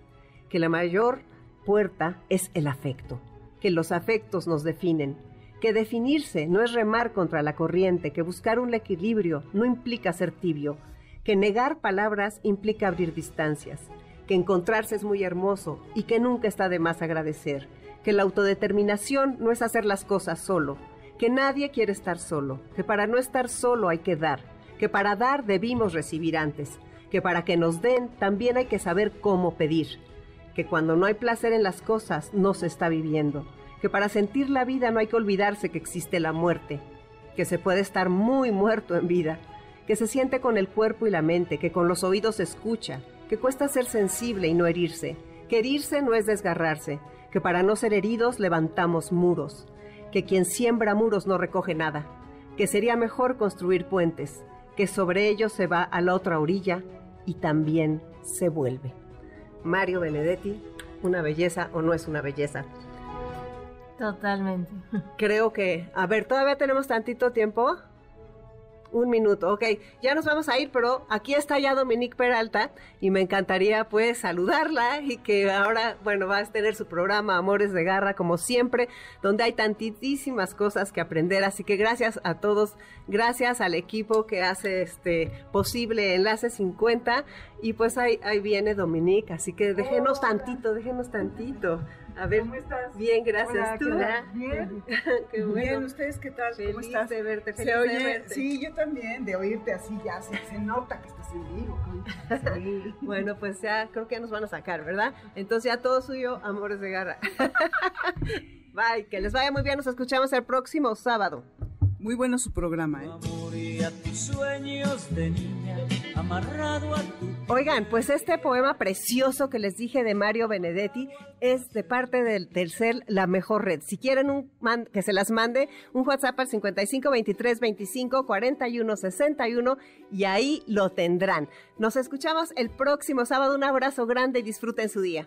que la mayor puerta es el afecto, que los afectos nos definen, que definirse no es remar contra la corriente, que buscar un equilibrio no implica ser tibio, que negar palabras implica abrir distancias, que encontrarse es muy hermoso y que nunca está de más agradecer, que la autodeterminación no es hacer las cosas solo, que nadie quiere estar solo, que para no estar solo hay que dar, que para dar debimos recibir antes, que para que nos den también hay que saber cómo pedir, que cuando no hay placer en las cosas no se está viviendo, que para sentir la vida no hay que olvidarse que existe la muerte, que se puede estar muy muerto en vida, que se siente con el cuerpo y la mente, que con los oídos escucha, que cuesta ser sensible y no herirse, que herirse no es desgarrarse, que para no ser heridos levantamos muros, que quien siembra muros no recoge nada, que sería mejor construir puentes, que sobre ellos se va a la otra orilla y también se vuelve. Mario Benedetti, una belleza o no es una belleza. Totalmente. Creo que, a ver, todavía tenemos tantito tiempo. Un minuto, ok. Ya nos vamos a ir, pero aquí está ya Dominique Peralta y me encantaría pues saludarla y que ahora, bueno, va a tener su programa Amores de Garra como siempre, donde hay tantísimas cosas que aprender. Así que gracias a todos, gracias al equipo que hace este posible Enlace 50 y pues ahí, ahí viene Dominique, así que déjenos tantito, déjenos tantito. A ver, ¿cómo estás? Bien, gracias. ¿Tú? Bien. qué bueno. Bien, ¿ustedes qué tal? Feliz ¿Cómo estás? de verte, feliz se oye, de verte. Sí, yo también, de oírte así ya se, se nota que estás en vivo. Sí. bueno, pues ya creo que ya nos van a sacar, ¿verdad? Entonces ya todo suyo, amores de garra. Bye, que les vaya muy bien, nos escuchamos el próximo sábado. Muy bueno su programa, ¿eh? Oigan, pues este poema precioso que les dije de Mario Benedetti es de parte del tercer La Mejor Red. Si quieren un que se las mande, un WhatsApp al 55 23 25 41 61 y ahí lo tendrán. Nos escuchamos el próximo sábado. Un abrazo grande y disfruten su día.